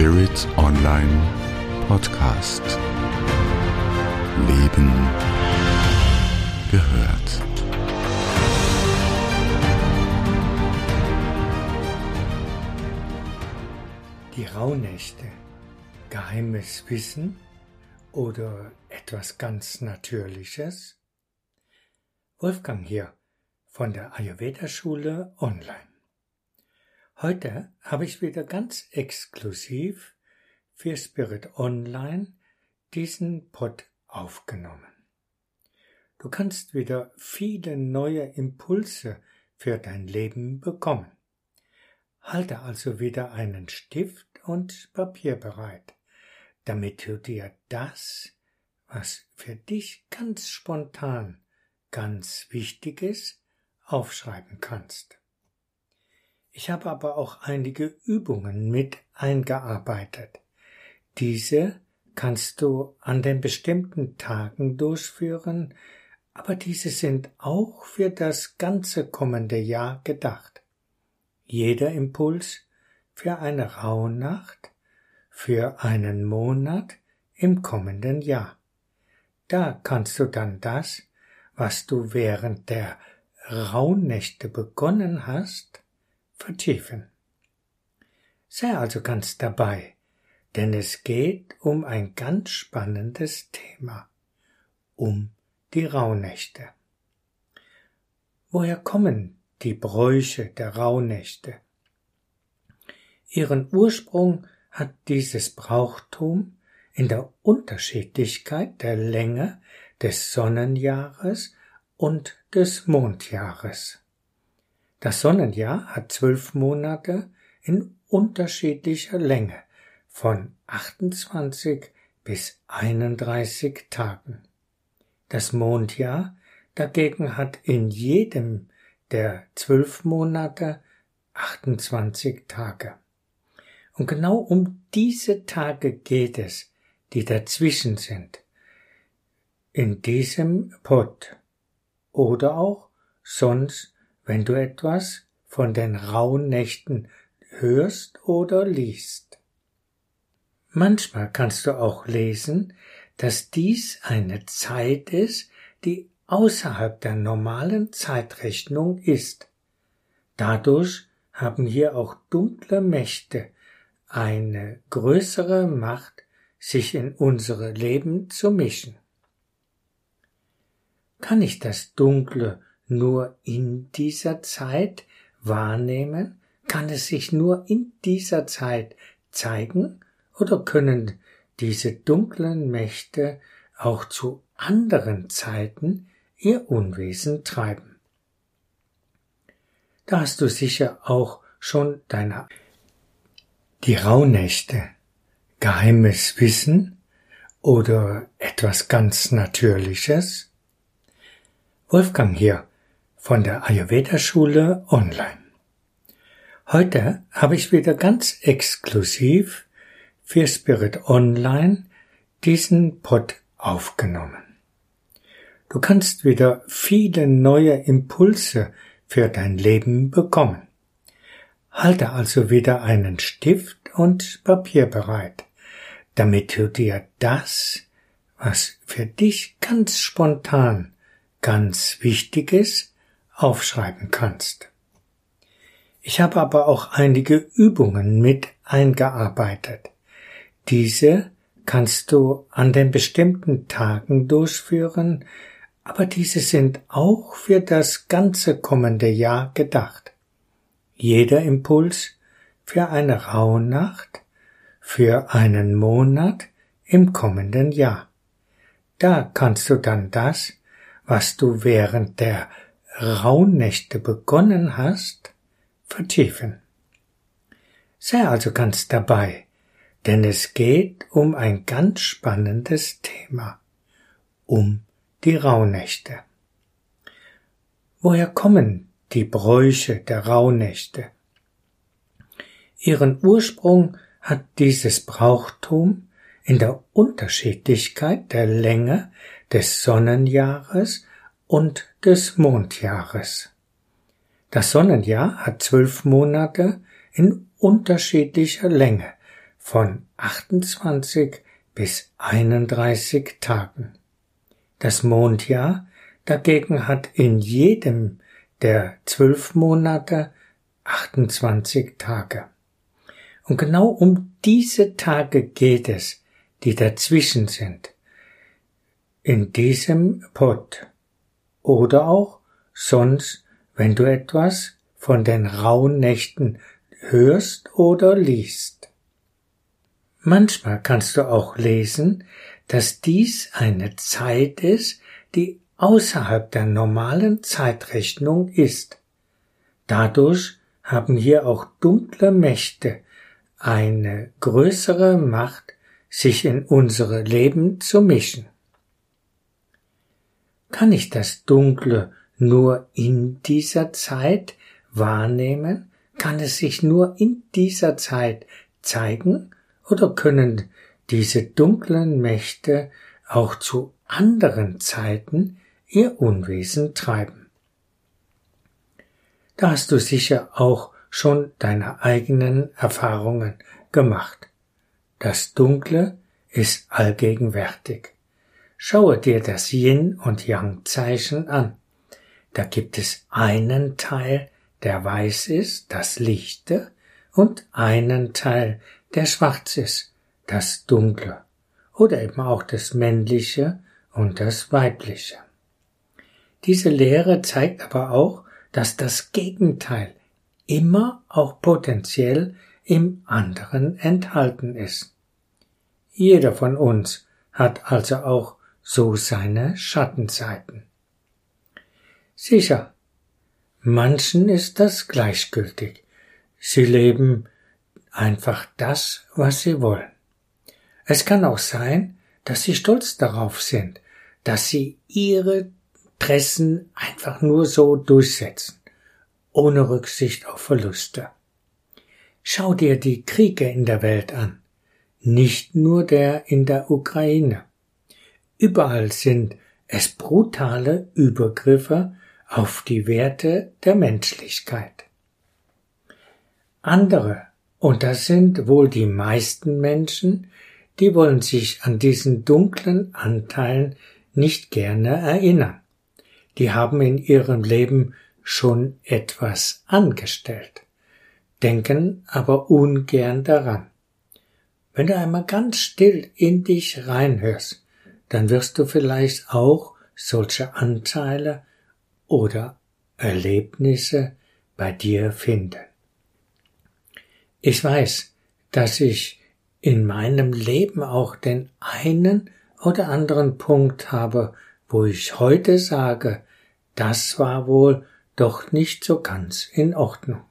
Spirit Online Podcast. Leben gehört. Die Rauhnächte. Geheimes Wissen oder etwas ganz Natürliches? Wolfgang hier von der Ayurveda Schule online. Heute habe ich wieder ganz exklusiv für Spirit Online diesen Pod aufgenommen. Du kannst wieder viele neue Impulse für dein Leben bekommen. Halte also wieder einen Stift und Papier bereit, damit du dir das, was für dich ganz spontan ganz wichtig ist, aufschreiben kannst. Ich habe aber auch einige Übungen mit eingearbeitet. Diese kannst du an den bestimmten Tagen durchführen, aber diese sind auch für das ganze kommende Jahr gedacht. Jeder Impuls für eine Rauhnacht, für einen Monat im kommenden Jahr. Da kannst du dann das, was du während der Rauhnächte begonnen hast, vertiefen. Sei also ganz dabei, denn es geht um ein ganz spannendes Thema, um die Rauhnächte. Woher kommen die Bräuche der Rauhnächte? Ihren Ursprung hat dieses Brauchtum in der Unterschiedlichkeit der Länge des Sonnenjahres und des Mondjahres. Das Sonnenjahr hat zwölf Monate in unterschiedlicher Länge von 28 bis 31 Tagen. Das Mondjahr dagegen hat in jedem der zwölf Monate 28 Tage. Und genau um diese Tage geht es, die dazwischen sind. In diesem Pott oder auch sonst wenn du etwas von den rauen Nächten hörst oder liest. Manchmal kannst du auch lesen, dass dies eine Zeit ist, die außerhalb der normalen Zeitrechnung ist. Dadurch haben hier auch dunkle Mächte eine größere Macht, sich in unsere Leben zu mischen. Kann ich das Dunkle nur in dieser Zeit wahrnehmen? Kann es sich nur in dieser Zeit zeigen? Oder können diese dunklen Mächte auch zu anderen Zeiten ihr Unwesen treiben? Da hast du sicher auch schon deine die Rauhnächte, geheimes Wissen oder etwas ganz Natürliches? Wolfgang hier von der Ayurveda Schule online. Heute habe ich wieder ganz exklusiv für Spirit Online diesen Pod aufgenommen. Du kannst wieder viele neue Impulse für dein Leben bekommen. Halte also wieder einen Stift und Papier bereit, damit du dir das, was für dich ganz spontan ganz wichtig ist, aufschreiben kannst. Ich habe aber auch einige Übungen mit eingearbeitet. Diese kannst du an den bestimmten Tagen durchführen, aber diese sind auch für das ganze kommende Jahr gedacht. Jeder Impuls für eine Rauhnacht, für einen Monat im kommenden Jahr. Da kannst du dann das, was du während der Rauhnächte begonnen hast, vertiefen. Sei also ganz dabei, denn es geht um ein ganz spannendes Thema, um die Rauhnächte. Woher kommen die Bräuche der Rauhnächte? Ihren Ursprung hat dieses Brauchtum in der Unterschiedlichkeit der Länge des Sonnenjahres und des Mondjahres. Das Sonnenjahr hat zwölf Monate in unterschiedlicher Länge von 28 bis 31 Tagen. Das Mondjahr dagegen hat in jedem der zwölf Monate 28 Tage. Und genau um diese Tage geht es, die dazwischen sind. In diesem Pott. Oder auch sonst, wenn du etwas von den rauen Nächten hörst oder liest. Manchmal kannst du auch lesen, dass dies eine Zeit ist, die außerhalb der normalen Zeitrechnung ist. Dadurch haben hier auch dunkle Mächte eine größere Macht, sich in unsere Leben zu mischen. Kann ich das Dunkle nur in dieser Zeit wahrnehmen? Kann es sich nur in dieser Zeit zeigen? Oder können diese dunklen Mächte auch zu anderen Zeiten ihr Unwesen treiben? Da hast du sicher auch schon deine eigenen Erfahrungen gemacht. Das Dunkle ist allgegenwärtig. Schaue dir das Yin und Yang Zeichen an. Da gibt es einen Teil, der weiß ist, das Lichte, und einen Teil, der schwarz ist, das Dunkle, oder eben auch das Männliche und das Weibliche. Diese Lehre zeigt aber auch, dass das Gegenteil immer auch potenziell im anderen enthalten ist. Jeder von uns hat also auch so seine Schattenseiten. Sicher, manchen ist das gleichgültig. Sie leben einfach das, was sie wollen. Es kann auch sein, dass sie stolz darauf sind, dass sie ihre Interessen einfach nur so durchsetzen, ohne Rücksicht auf Verluste. Schau dir die Kriege in der Welt an, nicht nur der in der Ukraine. Überall sind es brutale Übergriffe auf die Werte der Menschlichkeit. Andere, und das sind wohl die meisten Menschen, die wollen sich an diesen dunklen Anteilen nicht gerne erinnern. Die haben in ihrem Leben schon etwas angestellt, denken aber ungern daran. Wenn du einmal ganz still in dich reinhörst, dann wirst du vielleicht auch solche Anteile oder Erlebnisse bei dir finden. Ich weiß, dass ich in meinem Leben auch den einen oder anderen Punkt habe, wo ich heute sage, das war wohl doch nicht so ganz in Ordnung.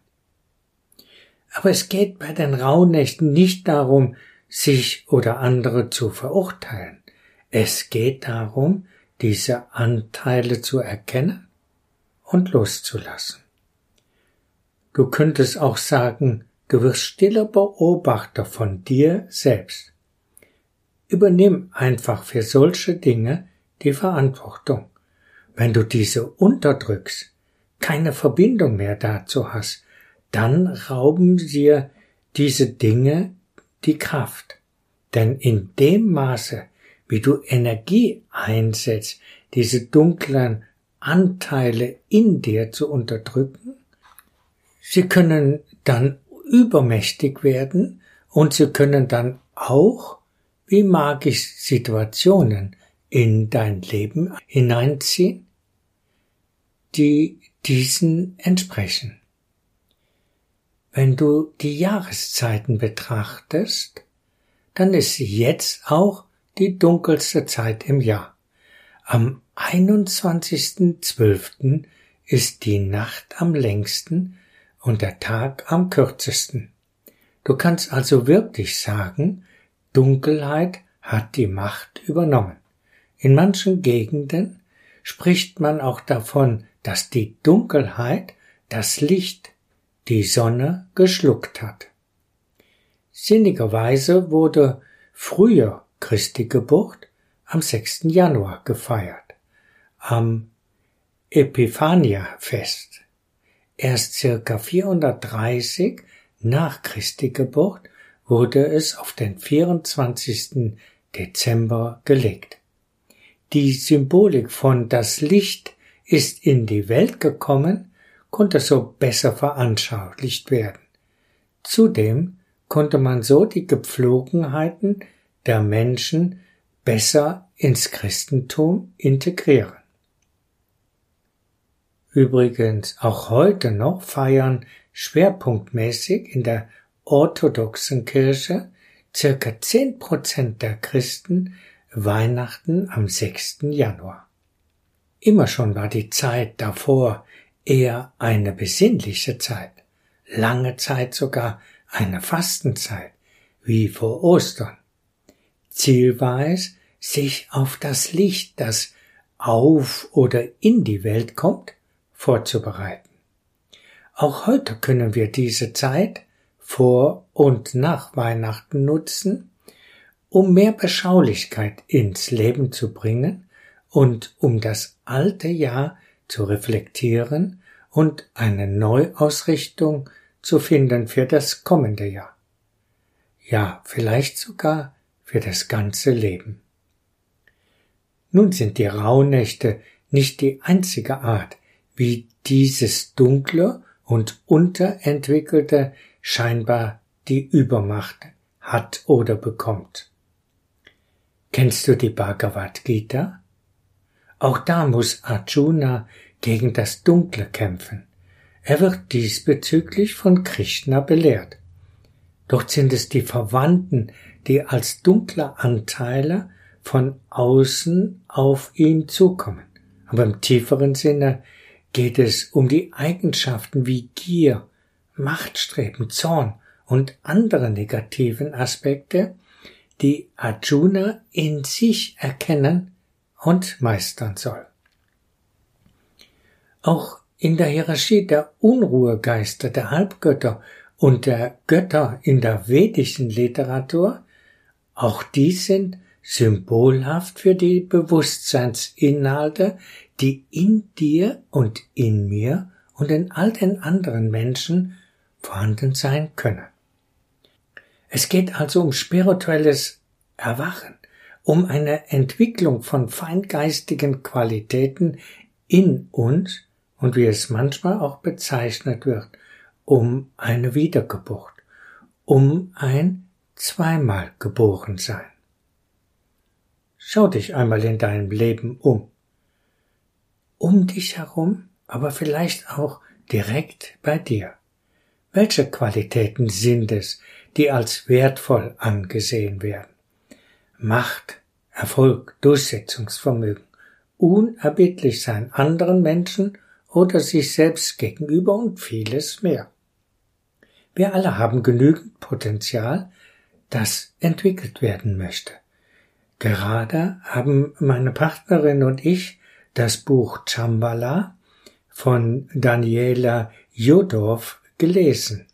Aber es geht bei den Rauhnächten nicht darum, sich oder andere zu verurteilen. Es geht darum, diese Anteile zu erkennen und loszulassen. Du könntest auch sagen, Du wirst stiller Beobachter von dir selbst. Übernimm einfach für solche Dinge die Verantwortung. Wenn du diese unterdrückst, keine Verbindung mehr dazu hast, dann rauben dir diese Dinge die Kraft. Denn in dem Maße, wie du Energie einsetzt, diese dunklen Anteile in dir zu unterdrücken, sie können dann übermächtig werden und sie können dann auch wie magisch Situationen in dein Leben hineinziehen, die diesen entsprechen. Wenn du die Jahreszeiten betrachtest, dann ist jetzt auch die dunkelste Zeit im Jahr. Am 21.12. ist die Nacht am längsten und der Tag am kürzesten. Du kannst also wirklich sagen, Dunkelheit hat die Macht übernommen. In manchen Gegenden spricht man auch davon, dass die Dunkelheit das Licht, die Sonne, geschluckt hat. Sinnigerweise wurde früher Christi Geburt am 6. Januar gefeiert, am Epiphania-Fest. Erst circa 430 nach Christi Geburt wurde es auf den 24. Dezember gelegt. Die Symbolik von das Licht ist in die Welt gekommen, konnte so besser veranschaulicht werden. Zudem konnte man so die Gepflogenheiten der Menschen besser ins Christentum integrieren. Übrigens auch heute noch feiern schwerpunktmäßig in der orthodoxen Kirche circa zehn Prozent der Christen Weihnachten am 6. Januar. Immer schon war die Zeit davor eher eine besinnliche Zeit, lange Zeit sogar eine Fastenzeit, wie vor Ostern. Ziel war es, sich auf das Licht, das auf oder in die Welt kommt, vorzubereiten. Auch heute können wir diese Zeit vor und nach Weihnachten nutzen, um mehr Beschaulichkeit ins Leben zu bringen und um das alte Jahr zu reflektieren und eine Neuausrichtung zu finden für das kommende Jahr. Ja, vielleicht sogar für das ganze Leben. Nun sind die Rauhnächte nicht die einzige Art, wie dieses dunkle und unterentwickelte scheinbar die Übermacht hat oder bekommt. Kennst du die Bhagavad Gita? Auch da muss Arjuna gegen das Dunkle kämpfen. Er wird diesbezüglich von Krishna belehrt. Dort sind es die Verwandten, die als dunkle Anteile von außen auf ihn zukommen. Aber im tieferen Sinne geht es um die Eigenschaften wie Gier, Machtstreben, Zorn und andere negativen Aspekte, die Arjuna in sich erkennen und meistern soll. Auch in der Hierarchie der Unruhegeister, der Halbgötter und der Götter in der vedischen Literatur, auch die sind symbolhaft für die Bewusstseinsinhalte, die in dir und in mir und in all den anderen Menschen vorhanden sein können. Es geht also um spirituelles Erwachen, um eine Entwicklung von feingeistigen Qualitäten in uns und wie es manchmal auch bezeichnet wird, um eine Wiedergeburt, um ein zweimal geboren sein. Schau dich einmal in deinem Leben um. Um dich herum, aber vielleicht auch direkt bei dir. Welche Qualitäten sind es, die als wertvoll angesehen werden? Macht, Erfolg, Durchsetzungsvermögen, unerbittlich sein anderen Menschen oder sich selbst gegenüber und vieles mehr. Wir alle haben genügend Potenzial, das entwickelt werden möchte. Gerade haben meine Partnerin und ich das Buch Chambala von Daniela Jodorf gelesen.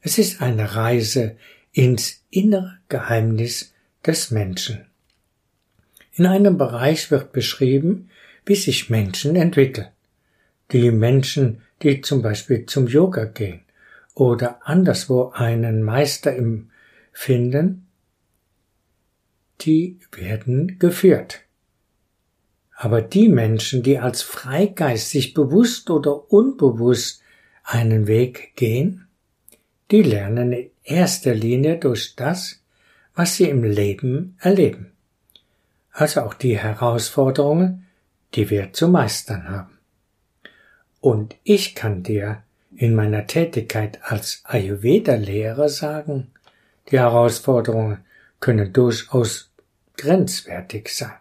Es ist eine Reise ins innere Geheimnis des Menschen. In einem Bereich wird beschrieben, wie sich Menschen entwickeln. Die Menschen, die zum Beispiel zum Yoga gehen oder anderswo einen Meister im finden, die werden geführt. Aber die Menschen, die als Freigeist sich bewusst oder unbewusst einen Weg gehen, die lernen in erster Linie durch das, was sie im Leben erleben. Also auch die Herausforderungen, die wir zu meistern haben. Und ich kann dir in meiner Tätigkeit als Ayurveda-Lehrer sagen, die Herausforderungen können durchaus grenzwertig sein.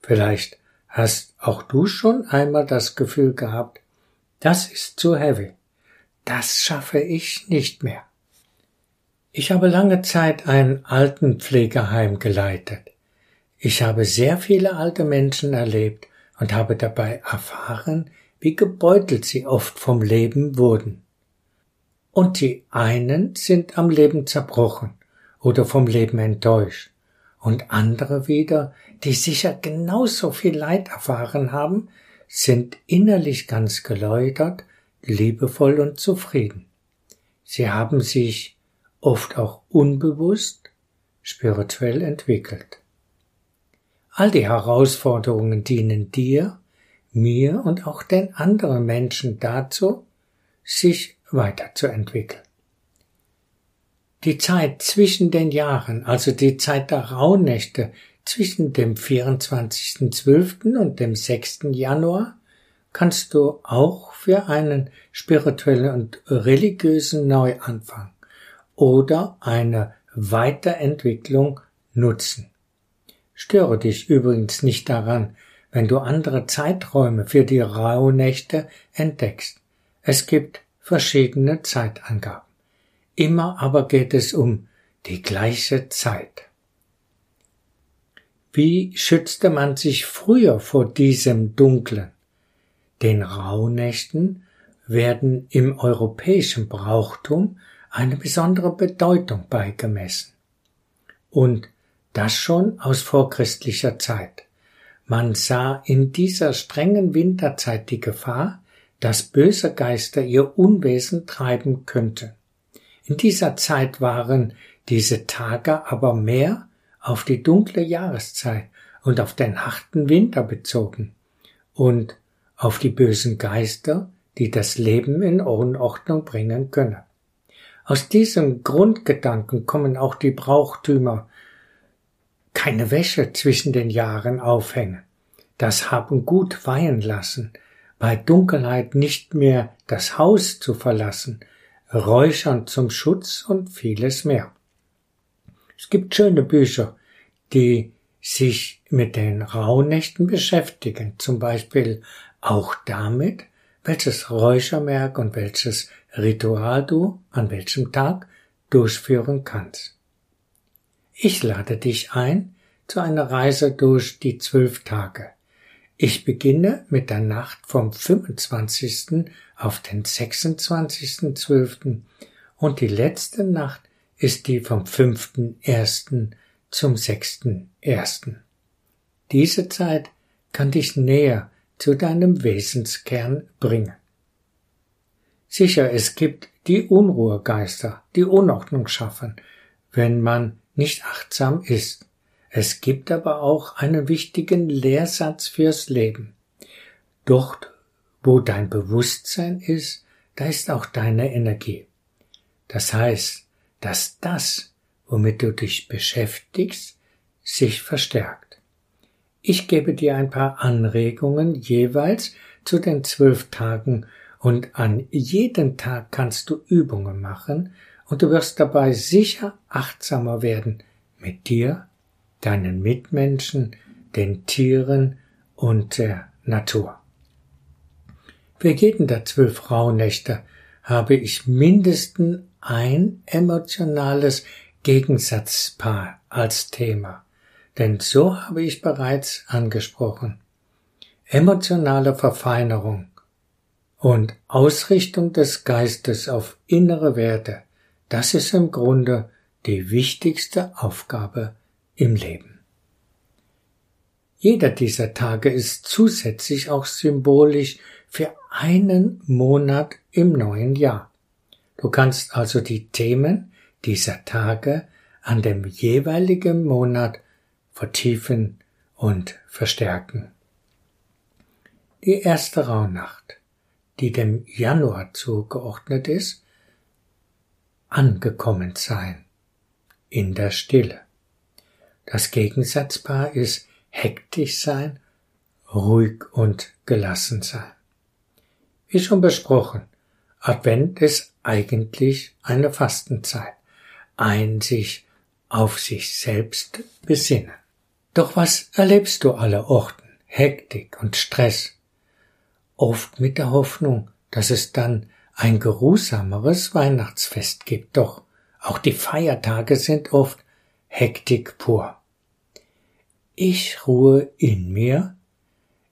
Vielleicht hast auch du schon einmal das Gefühl gehabt, das ist zu heavy. Das schaffe ich nicht mehr. Ich habe lange Zeit ein Altenpflegeheim geleitet. Ich habe sehr viele alte Menschen erlebt und habe dabei erfahren, wie gebeutelt sie oft vom Leben wurden. Und die einen sind am Leben zerbrochen oder vom Leben enttäuscht, und andere wieder, die sicher genauso viel Leid erfahren haben, sind innerlich ganz geläutert, liebevoll und zufrieden. Sie haben sich oft auch unbewusst, spirituell entwickelt. All die Herausforderungen dienen dir, mir und auch den anderen Menschen dazu, sich weiterzuentwickeln. Die Zeit zwischen den Jahren, also die Zeit der Rauhnächte zwischen dem 24.12. und dem 6. Januar, kannst du auch für einen spirituellen und religiösen Neuanfang oder eine Weiterentwicklung nutzen. Störe dich übrigens nicht daran, wenn du andere Zeiträume für die Rauhnächte entdeckst. Es gibt verschiedene Zeitangaben. Immer aber geht es um die gleiche Zeit. Wie schützte man sich früher vor diesem Dunklen? Den Rauhnächten werden im europäischen Brauchtum eine besondere Bedeutung beigemessen. Und das schon aus vorchristlicher Zeit. Man sah in dieser strengen Winterzeit die Gefahr, dass böse Geister ihr Unwesen treiben könnten. In dieser Zeit waren diese Tage aber mehr auf die dunkle Jahreszeit und auf den harten Winter bezogen und auf die bösen Geister, die das Leben in Unordnung bringen können. Aus diesem Grundgedanken kommen auch die Brauchtümer keine Wäsche zwischen den Jahren aufhängen, das Haben gut weihen lassen, bei Dunkelheit nicht mehr das Haus zu verlassen, Räuchern zum Schutz und vieles mehr. Es gibt schöne Bücher, die sich mit den Rauhnächten beschäftigen, zum Beispiel auch damit, welches Räuchermerk und welches Ritual du an welchem Tag durchführen kannst. Ich lade dich ein zu einer Reise durch die zwölf Tage. Ich beginne mit der Nacht vom 25. auf den 26.12. und die letzte Nacht ist die vom 5.1. zum 6.1. Diese Zeit kann dich näher zu deinem Wesenskern bringen. Sicher, es gibt die Unruhegeister, die Unordnung schaffen, wenn man nicht achtsam ist. Es gibt aber auch einen wichtigen Lehrsatz fürs Leben. Dort, wo dein Bewusstsein ist, da ist auch deine Energie. Das heißt, dass das, womit du dich beschäftigst, sich verstärkt. Ich gebe dir ein paar Anregungen jeweils zu den zwölf Tagen und an jedem Tag kannst du Übungen machen und du wirst dabei sicher achtsamer werden mit dir deinen Mitmenschen, den Tieren und der Natur. Für jeden der zwölf Rauhnächte habe ich mindestens ein emotionales Gegensatzpaar als Thema, denn so habe ich bereits angesprochen. Emotionale Verfeinerung und Ausrichtung des Geistes auf innere Werte, das ist im Grunde die wichtigste Aufgabe im Leben. Jeder dieser Tage ist zusätzlich auch symbolisch für einen Monat im neuen Jahr. Du kannst also die Themen dieser Tage an dem jeweiligen Monat vertiefen und verstärken. Die erste Rauhnacht, die dem Januar zugeordnet ist, angekommen sein in der Stille. Das Gegensatzpaar ist hektisch sein, ruhig und gelassen sein. Wie schon besprochen, Advent ist eigentlich eine Fastenzeit, ein sich auf sich selbst besinnen. Doch was erlebst du alle Orten? Hektik und Stress. Oft mit der Hoffnung, dass es dann ein geruhsameres Weihnachtsfest gibt. Doch auch die Feiertage sind oft Hektik pur. Ich ruhe in mir,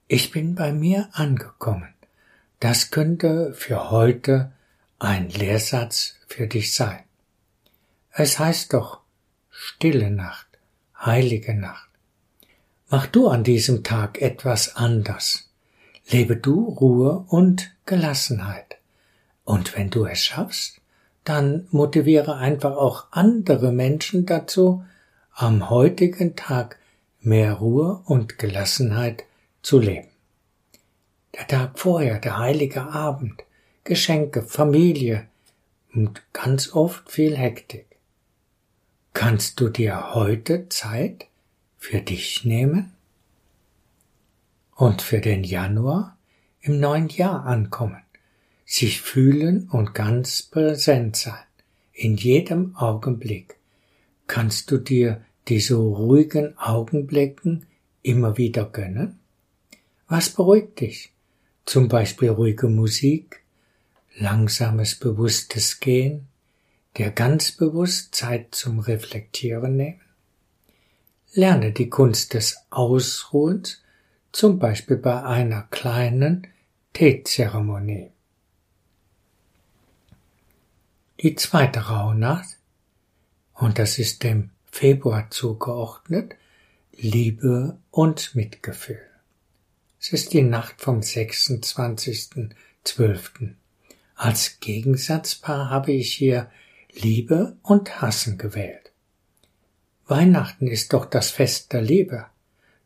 ich bin bei mir angekommen. Das könnte für heute ein Lehrsatz für dich sein. Es heißt doch stille Nacht, heilige Nacht. Mach du an diesem Tag etwas anders. Lebe du Ruhe und Gelassenheit. Und wenn du es schaffst, dann motiviere einfach auch andere Menschen dazu, am heutigen Tag mehr Ruhe und Gelassenheit zu leben. Der Tag vorher, der heilige Abend, Geschenke, Familie und ganz oft viel Hektik. Kannst du dir heute Zeit für dich nehmen? Und für den Januar im neuen Jahr ankommen, sich fühlen und ganz präsent sein, in jedem Augenblick. Kannst du dir diese ruhigen Augenblicken immer wieder gönnen? Was beruhigt dich? Zum Beispiel ruhige Musik, langsames bewusstes Gehen, dir ganz bewusst Zeit zum Reflektieren nehmen. Lerne die Kunst des Ausruhens, zum Beispiel bei einer kleinen Teezeremonie. Die zweite Rauhnacht, und das ist dem Februar zugeordnet, Liebe und Mitgefühl. Es ist die Nacht vom 26.12. Als Gegensatzpaar habe ich hier Liebe und Hassen gewählt. Weihnachten ist doch das Fest der Liebe,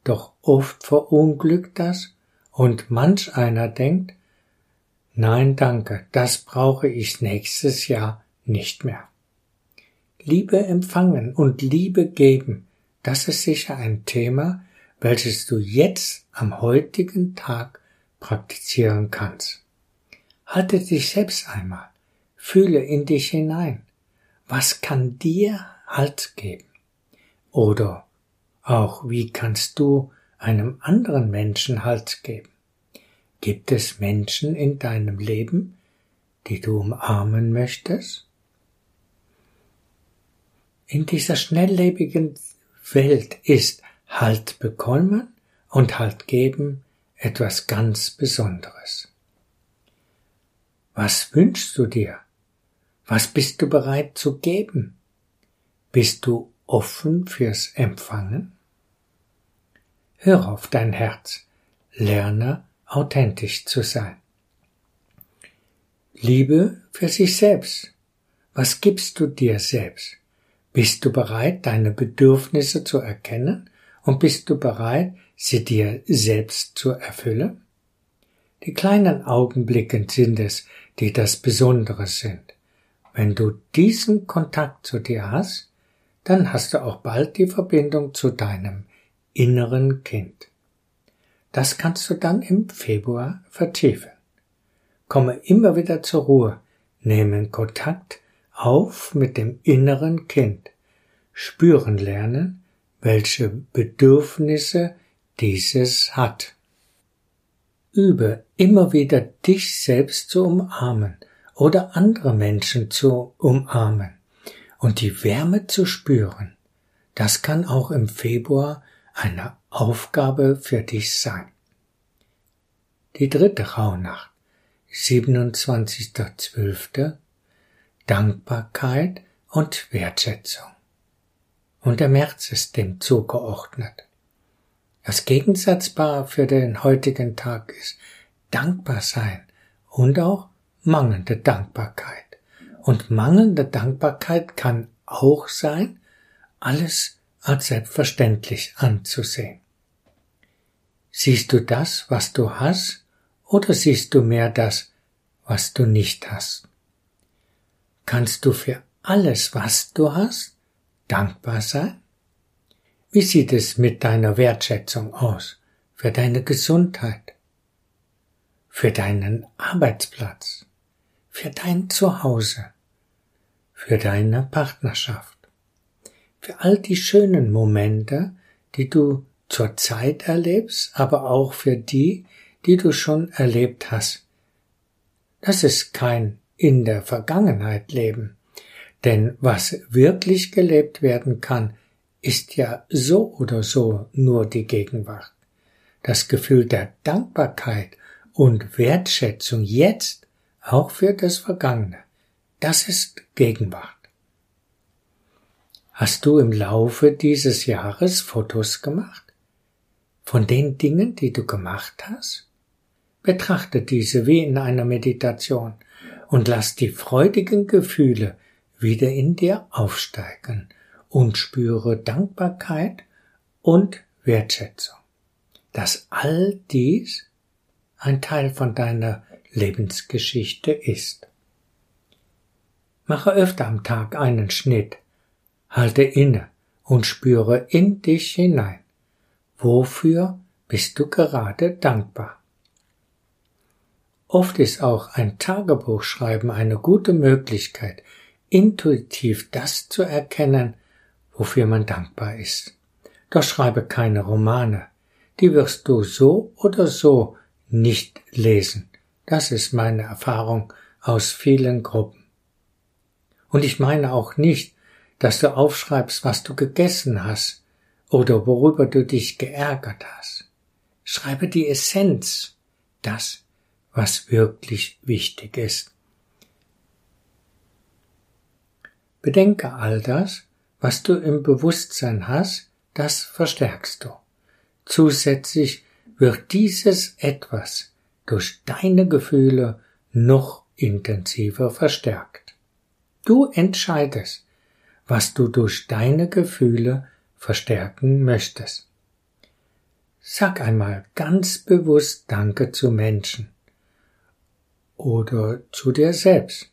doch oft verunglückt das und manch einer denkt, nein danke, das brauche ich nächstes Jahr nicht mehr. Liebe empfangen und Liebe geben, das ist sicher ein Thema, welches du jetzt am heutigen Tag praktizieren kannst. Halte dich selbst einmal, fühle in dich hinein. Was kann dir Halt geben? Oder auch wie kannst du einem anderen Menschen Halt geben? Gibt es Menschen in deinem Leben, die du umarmen möchtest? In dieser schnelllebigen Welt ist Halt bekommen und Halt geben etwas ganz Besonderes. Was wünschst du dir? Was bist du bereit zu geben? Bist du offen fürs Empfangen? Hör auf dein Herz, lerne authentisch zu sein. Liebe für sich selbst. Was gibst du dir selbst? Bist du bereit, deine Bedürfnisse zu erkennen und bist du bereit, sie dir selbst zu erfüllen? Die kleinen Augenblicke sind es, die das Besondere sind. Wenn du diesen Kontakt zu dir hast, dann hast du auch bald die Verbindung zu deinem inneren Kind. Das kannst du dann im Februar vertiefen. Komme immer wieder zur Ruhe, nehme Kontakt auf mit dem inneren Kind, spüren lernen, welche Bedürfnisse dieses hat. Übe immer wieder dich selbst zu umarmen oder andere Menschen zu umarmen und die Wärme zu spüren. Das kann auch im Februar eine Aufgabe für dich sein. Die dritte Rauhnacht, 27.12. Dankbarkeit und Wertschätzung und der März ist dem zugeordnet. Das Gegensatzpaar für den heutigen Tag ist dankbar sein und auch mangelnde Dankbarkeit. Und mangelnde Dankbarkeit kann auch sein, alles als selbstverständlich anzusehen. Siehst du das, was du hast, oder siehst du mehr das, was du nicht hast? Kannst du für alles, was du hast, dankbar sein? Wie sieht es mit deiner Wertschätzung aus für deine Gesundheit, für deinen Arbeitsplatz, für dein Zuhause, für deine Partnerschaft, für all die schönen Momente, die du zur Zeit erlebst, aber auch für die, die du schon erlebt hast. Das ist kein in der Vergangenheit leben, denn was wirklich gelebt werden kann, ist ja so oder so nur die Gegenwart. Das Gefühl der Dankbarkeit und Wertschätzung jetzt auch für das Vergangene, das ist Gegenwart. Hast du im Laufe dieses Jahres Fotos gemacht? Von den Dingen, die du gemacht hast? Betrachte diese wie in einer Meditation und lass die freudigen Gefühle wieder in dir aufsteigen und spüre Dankbarkeit und Wertschätzung, dass all dies ein Teil von deiner Lebensgeschichte ist. Mache öfter am Tag einen Schnitt, halte inne und spüre in dich hinein. Wofür bist du gerade dankbar? Oft ist auch ein Tagebuchschreiben eine gute Möglichkeit, intuitiv das zu erkennen, wofür man dankbar ist. Doch schreibe keine Romane, die wirst du so oder so nicht lesen. Das ist meine Erfahrung aus vielen Gruppen. Und ich meine auch nicht, dass du aufschreibst, was du gegessen hast oder worüber du dich geärgert hast. Schreibe die Essenz, das, was wirklich wichtig ist. Bedenke all das, was du im Bewusstsein hast, das verstärkst du. Zusätzlich wird dieses etwas durch deine Gefühle noch intensiver verstärkt. Du entscheidest, was du durch deine Gefühle verstärken möchtest. Sag einmal ganz bewusst Danke zu Menschen, oder zu dir selbst.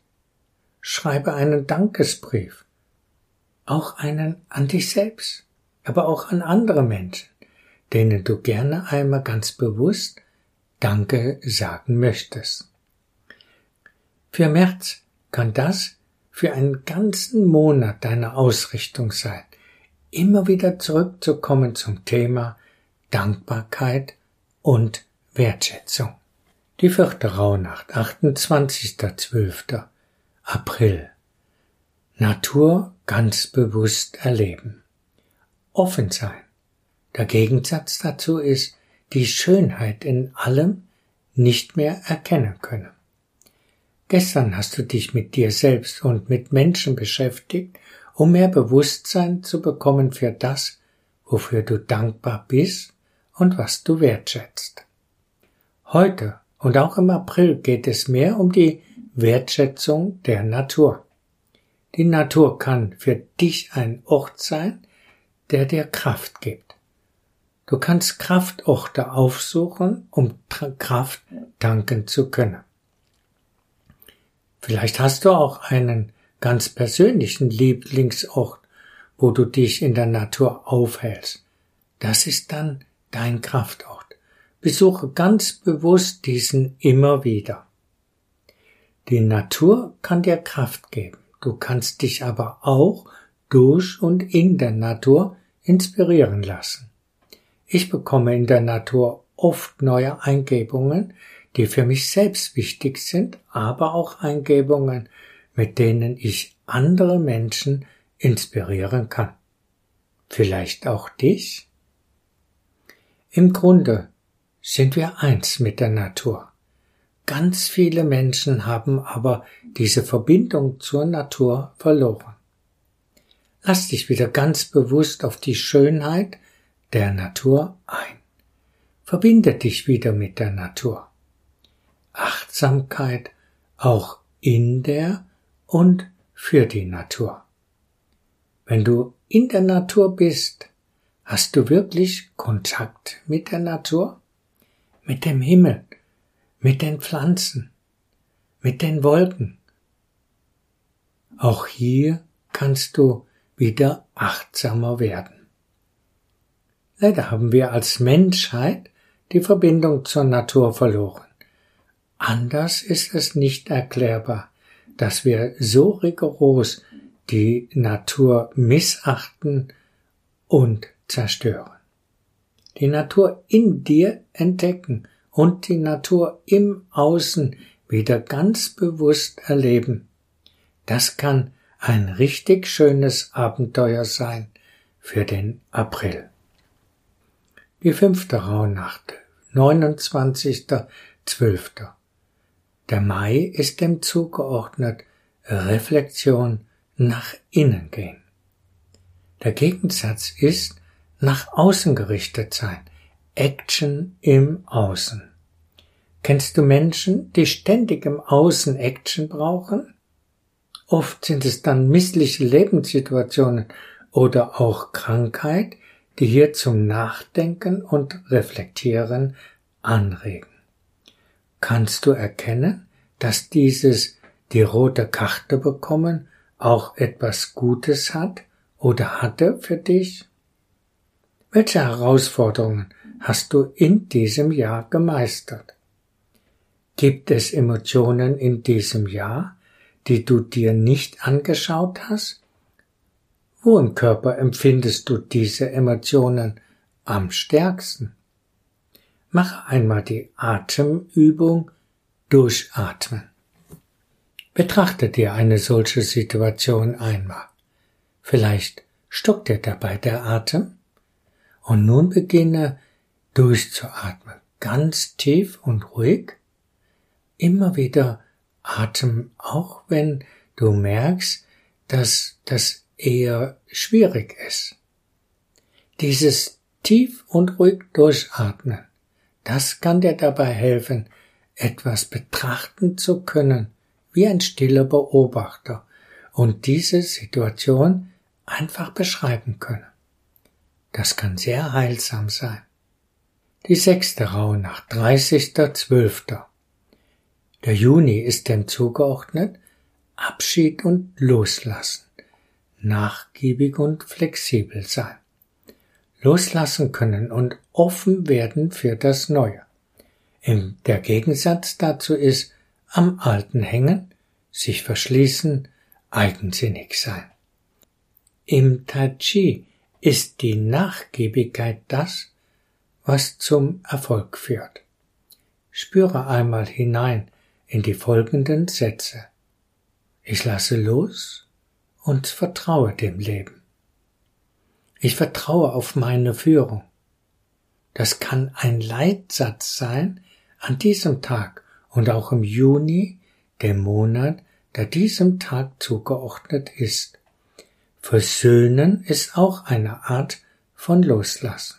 Schreibe einen Dankesbrief, auch einen an dich selbst, aber auch an andere Menschen, denen du gerne einmal ganz bewusst Danke sagen möchtest. Für März kann das für einen ganzen Monat deine Ausrichtung sein, immer wieder zurückzukommen zum Thema Dankbarkeit und Wertschätzung. Die vierte Rauhnacht, 28.12. April. Natur ganz bewusst erleben. Offen sein. Der Gegensatz dazu ist die Schönheit in allem nicht mehr erkennen können. Gestern hast du dich mit dir selbst und mit Menschen beschäftigt, um mehr Bewusstsein zu bekommen für das, wofür du dankbar bist und was du wertschätzt. Heute und auch im April geht es mehr um die Wertschätzung der Natur. Die Natur kann für dich ein Ort sein, der dir Kraft gibt. Du kannst Kraftorte aufsuchen, um Kraft danken zu können. Vielleicht hast du auch einen ganz persönlichen Lieblingsort, wo du dich in der Natur aufhältst. Das ist dann dein Kraftort. Besuche ganz bewusst diesen immer wieder. Die Natur kann dir Kraft geben. Du kannst dich aber auch durch und in der Natur inspirieren lassen. Ich bekomme in der Natur oft neue Eingebungen, die für mich selbst wichtig sind, aber auch Eingebungen, mit denen ich andere Menschen inspirieren kann. Vielleicht auch dich? Im Grunde sind wir eins mit der Natur. Ganz viele Menschen haben aber diese Verbindung zur Natur verloren. Lass dich wieder ganz bewusst auf die Schönheit der Natur ein. Verbinde dich wieder mit der Natur. Achtsamkeit auch in der und für die Natur. Wenn du in der Natur bist, hast du wirklich Kontakt mit der Natur? Mit dem Himmel, mit den Pflanzen, mit den Wolken. Auch hier kannst du wieder achtsamer werden. Leider haben wir als Menschheit die Verbindung zur Natur verloren. Anders ist es nicht erklärbar, dass wir so rigoros die Natur missachten und zerstören die Natur in dir entdecken und die Natur im Außen wieder ganz bewusst erleben. Das kann ein richtig schönes Abenteuer sein für den April. Die fünfte Rauhnacht, 29.12. Der Mai ist dem zugeordnet Reflexion nach innen gehen. Der Gegensatz ist nach außen gerichtet sein. Action im Außen. Kennst du Menschen, die ständig im Außen Action brauchen? Oft sind es dann missliche Lebenssituationen oder auch Krankheit, die hier zum Nachdenken und Reflektieren anregen. Kannst du erkennen, dass dieses die rote Karte bekommen auch etwas Gutes hat oder hatte für dich? Welche Herausforderungen hast du in diesem Jahr gemeistert? Gibt es Emotionen in diesem Jahr, die du dir nicht angeschaut hast? Wo im Körper empfindest du diese Emotionen am stärksten? Mache einmal die Atemübung durchatmen. Betrachte dir eine solche Situation einmal. Vielleicht stockt dir dabei der Atem und nun beginne durchzuatmen, ganz tief und ruhig, immer wieder Atem, auch wenn du merkst, dass das eher schwierig ist. Dieses tief und ruhig durchatmen, das kann dir dabei helfen, etwas betrachten zu können, wie ein stiller Beobachter und diese Situation einfach beschreiben können. Das kann sehr heilsam sein. Die sechste Rauhnacht, 30.12. Der Juni ist dem zugeordnet Abschied und Loslassen, nachgiebig und flexibel sein. Loslassen können und offen werden für das Neue. Der Gegensatz dazu ist am Alten hängen, sich verschließen, eigensinnig sein. Im Tai Chi ist die Nachgiebigkeit das, was zum Erfolg führt. Spüre einmal hinein in die folgenden Sätze. Ich lasse los und vertraue dem Leben. Ich vertraue auf meine Führung. Das kann ein Leitsatz sein an diesem Tag und auch im Juni, dem Monat, der diesem Tag zugeordnet ist. Versöhnen ist auch eine Art von Loslassen.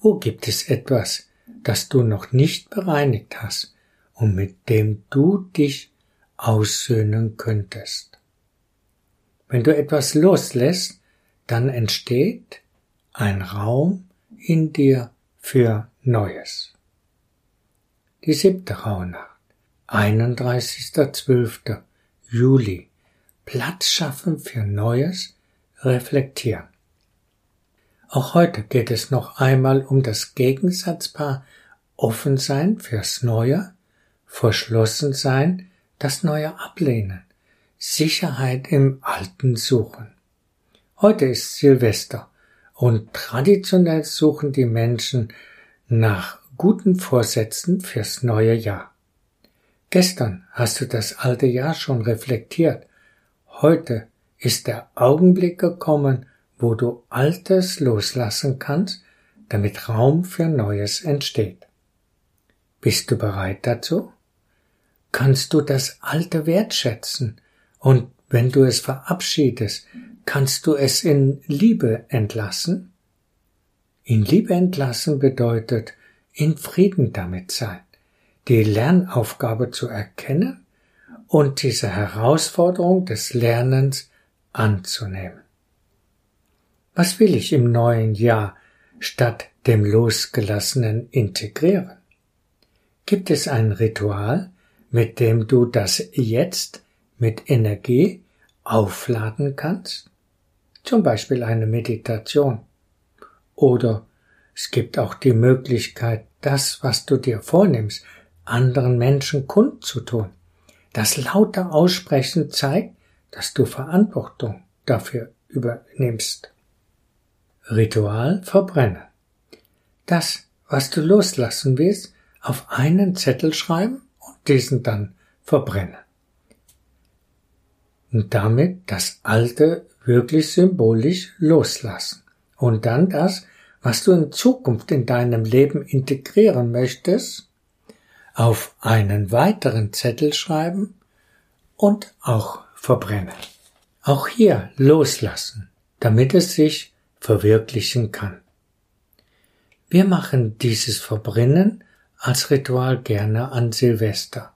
Wo gibt es etwas, das du noch nicht bereinigt hast und mit dem du dich aussöhnen könntest? Wenn du etwas loslässt, dann entsteht ein Raum in dir für Neues. Die siebte Rauhnacht, 31.12. Juli. Platz schaffen für Neues, reflektieren. Auch heute geht es noch einmal um das Gegensatzpaar offen sein fürs Neue, verschlossen sein, das Neue ablehnen, Sicherheit im Alten suchen. Heute ist Silvester und traditionell suchen die Menschen nach guten Vorsätzen fürs neue Jahr. Gestern hast du das alte Jahr schon reflektiert. Heute ist der Augenblick gekommen, wo du Altes loslassen kannst, damit Raum für Neues entsteht. Bist du bereit dazu? Kannst du das Alte wertschätzen und wenn du es verabschiedest, kannst du es in Liebe entlassen? In Liebe entlassen bedeutet, in Frieden damit sein, die Lernaufgabe zu erkennen und diese Herausforderung des Lernens anzunehmen. Was will ich im neuen Jahr statt dem Losgelassenen integrieren? Gibt es ein Ritual, mit dem du das Jetzt mit Energie aufladen kannst? Zum Beispiel eine Meditation oder es gibt auch die Möglichkeit, das, was du dir vornimmst, anderen Menschen kundzutun. Das laute Aussprechen zeigt, dass du Verantwortung dafür übernimmst. Ritual verbrennen. Das, was du loslassen willst, auf einen Zettel schreiben und diesen dann verbrennen. Und damit das Alte wirklich symbolisch loslassen. Und dann das, was du in Zukunft in deinem Leben integrieren möchtest, auf einen weiteren Zettel schreiben und auch verbrennen. Auch hier loslassen, damit es sich verwirklichen kann. Wir machen dieses Verbrennen als Ritual gerne an Silvester.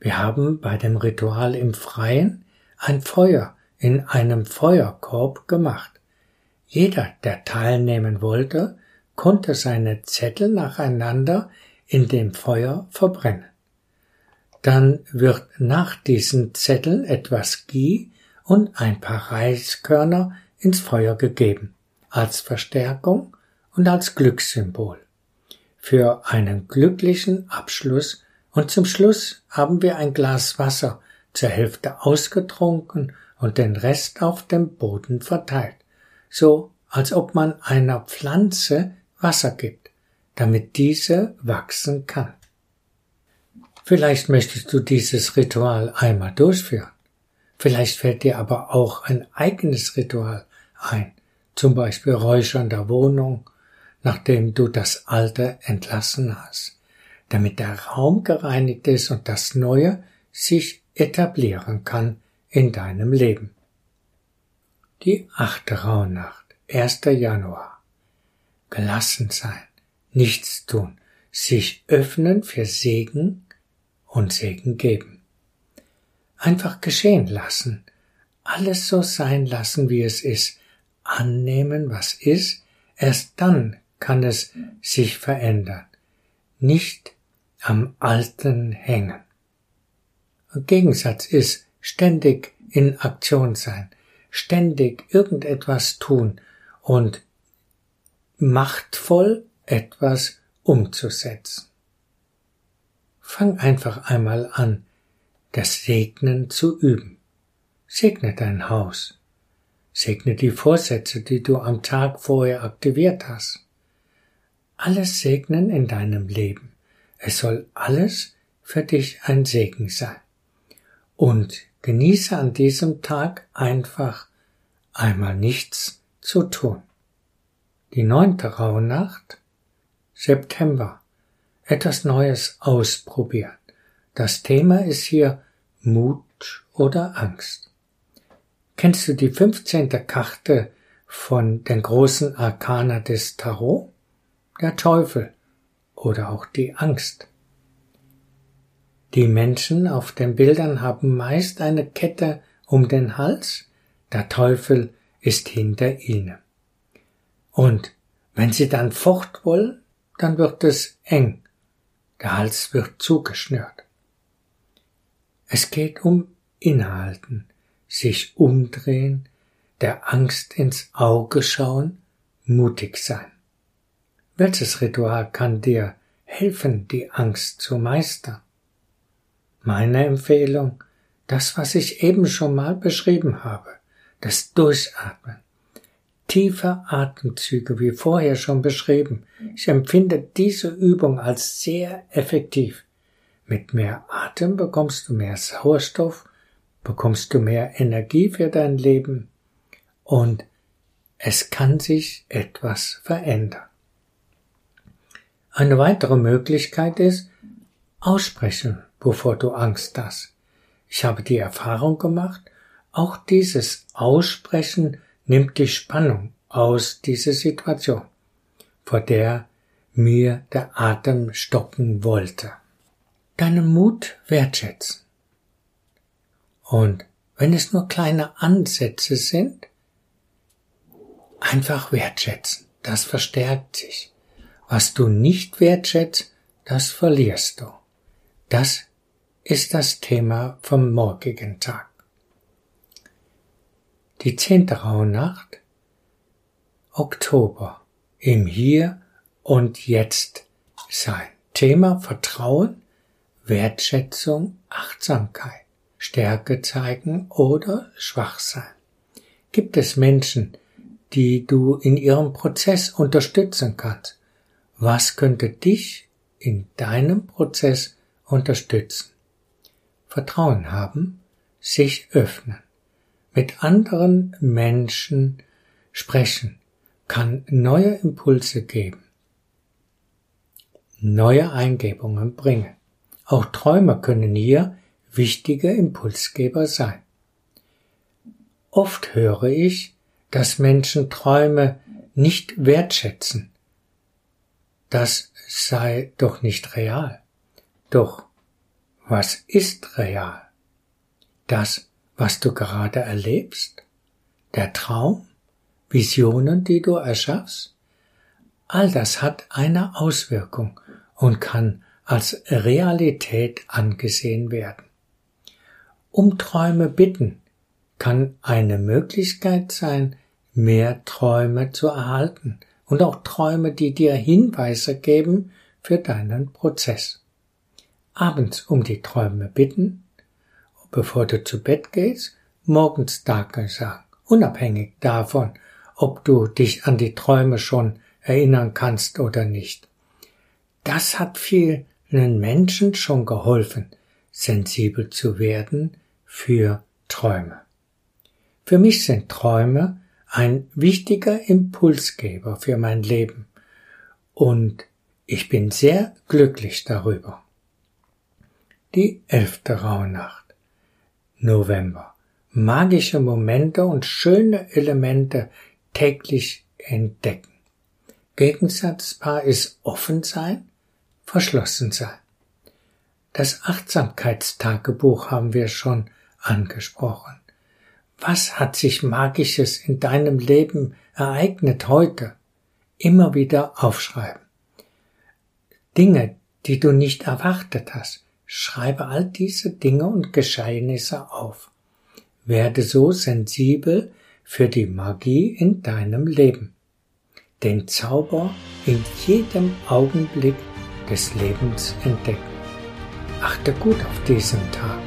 Wir haben bei dem Ritual im Freien ein Feuer in einem Feuerkorb gemacht. Jeder, der teilnehmen wollte, konnte seine Zettel nacheinander in dem Feuer verbrennen. Dann wird nach diesen Zetteln etwas Gie und ein paar Reiskörner ins Feuer gegeben, als Verstärkung und als Glückssymbol. Für einen glücklichen Abschluss und zum Schluss haben wir ein Glas Wasser zur Hälfte ausgetrunken und den Rest auf dem Boden verteilt, so als ob man einer Pflanze Wasser gibt, damit diese wachsen kann. Vielleicht möchtest du dieses Ritual einmal durchführen. Vielleicht fällt dir aber auch ein eigenes Ritual ein, zum Beispiel Räuchern der Wohnung, nachdem du das Alte entlassen hast, damit der Raum gereinigt ist und das Neue sich etablieren kann in deinem Leben. Die achte Rauhnacht, 1. Januar. Gelassen sein, nichts tun, sich öffnen für Segen und Segen geben. Einfach geschehen lassen, alles so sein lassen, wie es ist, annehmen, was ist, erst dann kann es sich verändern, nicht am Alten hängen. Gegensatz ist ständig in Aktion sein, ständig irgendetwas tun und machtvoll etwas umzusetzen. Fang einfach einmal an, das Segnen zu üben. Segne dein Haus. Segne die Vorsätze, die du am Tag vorher aktiviert hast. Alles segnen in deinem Leben. Es soll alles für dich ein Segen sein. Und genieße an diesem Tag einfach einmal nichts zu tun. Die neunte Rauhnacht, September etwas Neues ausprobieren. Das Thema ist hier Mut oder Angst. Kennst du die 15. Karte von den großen Arkana des Tarot? Der Teufel oder auch die Angst. Die Menschen auf den Bildern haben meist eine Kette um den Hals, der Teufel ist hinter ihnen. Und wenn sie dann fort wollen, dann wird es eng der Hals wird zugeschnürt. Es geht um Inhalten, sich umdrehen, der Angst ins Auge schauen, mutig sein. Welches Ritual kann dir helfen, die Angst zu meistern? Meine Empfehlung, das, was ich eben schon mal beschrieben habe, das Durchatmen, tiefe Atemzüge, wie vorher schon beschrieben. Ich empfinde diese Übung als sehr effektiv. Mit mehr Atem bekommst du mehr Sauerstoff, bekommst du mehr Energie für dein Leben und es kann sich etwas verändern. Eine weitere Möglichkeit ist, aussprechen, bevor du Angst hast. Ich habe die Erfahrung gemacht, auch dieses Aussprechen nimmt die Spannung aus dieser Situation, vor der mir der Atem stocken wollte. Deinen Mut wertschätzen. Und wenn es nur kleine Ansätze sind, einfach wertschätzen. Das verstärkt sich. Was du nicht wertschätzt, das verlierst du. Das ist das Thema vom morgigen Tag. Die zehnte Rauhnacht Oktober im Hier und Jetzt sein. Thema Vertrauen, Wertschätzung, Achtsamkeit, Stärke zeigen oder schwach sein. Gibt es Menschen, die du in ihrem Prozess unterstützen kannst? Was könnte dich in deinem Prozess unterstützen? Vertrauen haben, sich öffnen mit anderen Menschen sprechen kann neue Impulse geben, neue Eingebungen bringen. Auch Träume können hier wichtige Impulsgeber sein. Oft höre ich, dass Menschen Träume nicht wertschätzen, dass sei doch nicht real. Doch was ist real? Das, was du gerade erlebst? Der Traum? Visionen, die du erschaffst? All das hat eine Auswirkung und kann als Realität angesehen werden. Um Träume bitten kann eine Möglichkeit sein, mehr Träume zu erhalten und auch Träume, die dir Hinweise geben für deinen Prozess. Abends um die Träume bitten, bevor du zu Bett gehst, morgens Danke sagen, unabhängig davon, ob du dich an die Träume schon erinnern kannst oder nicht. Das hat vielen Menschen schon geholfen, sensibel zu werden für Träume. Für mich sind Träume ein wichtiger Impulsgeber für mein Leben und ich bin sehr glücklich darüber. Die elfte Rauhnacht. November. Magische Momente und schöne Elemente täglich entdecken. Gegensatzpaar ist offen sein, verschlossen sein. Das Achtsamkeitstagebuch haben wir schon angesprochen. Was hat sich Magisches in deinem Leben ereignet heute? Immer wieder aufschreiben. Dinge, die du nicht erwartet hast. Schreibe all diese Dinge und Geschehnisse auf. Werde so sensibel für die Magie in deinem Leben. Den Zauber in jedem Augenblick des Lebens entdecken. Achte gut auf diesen Tag.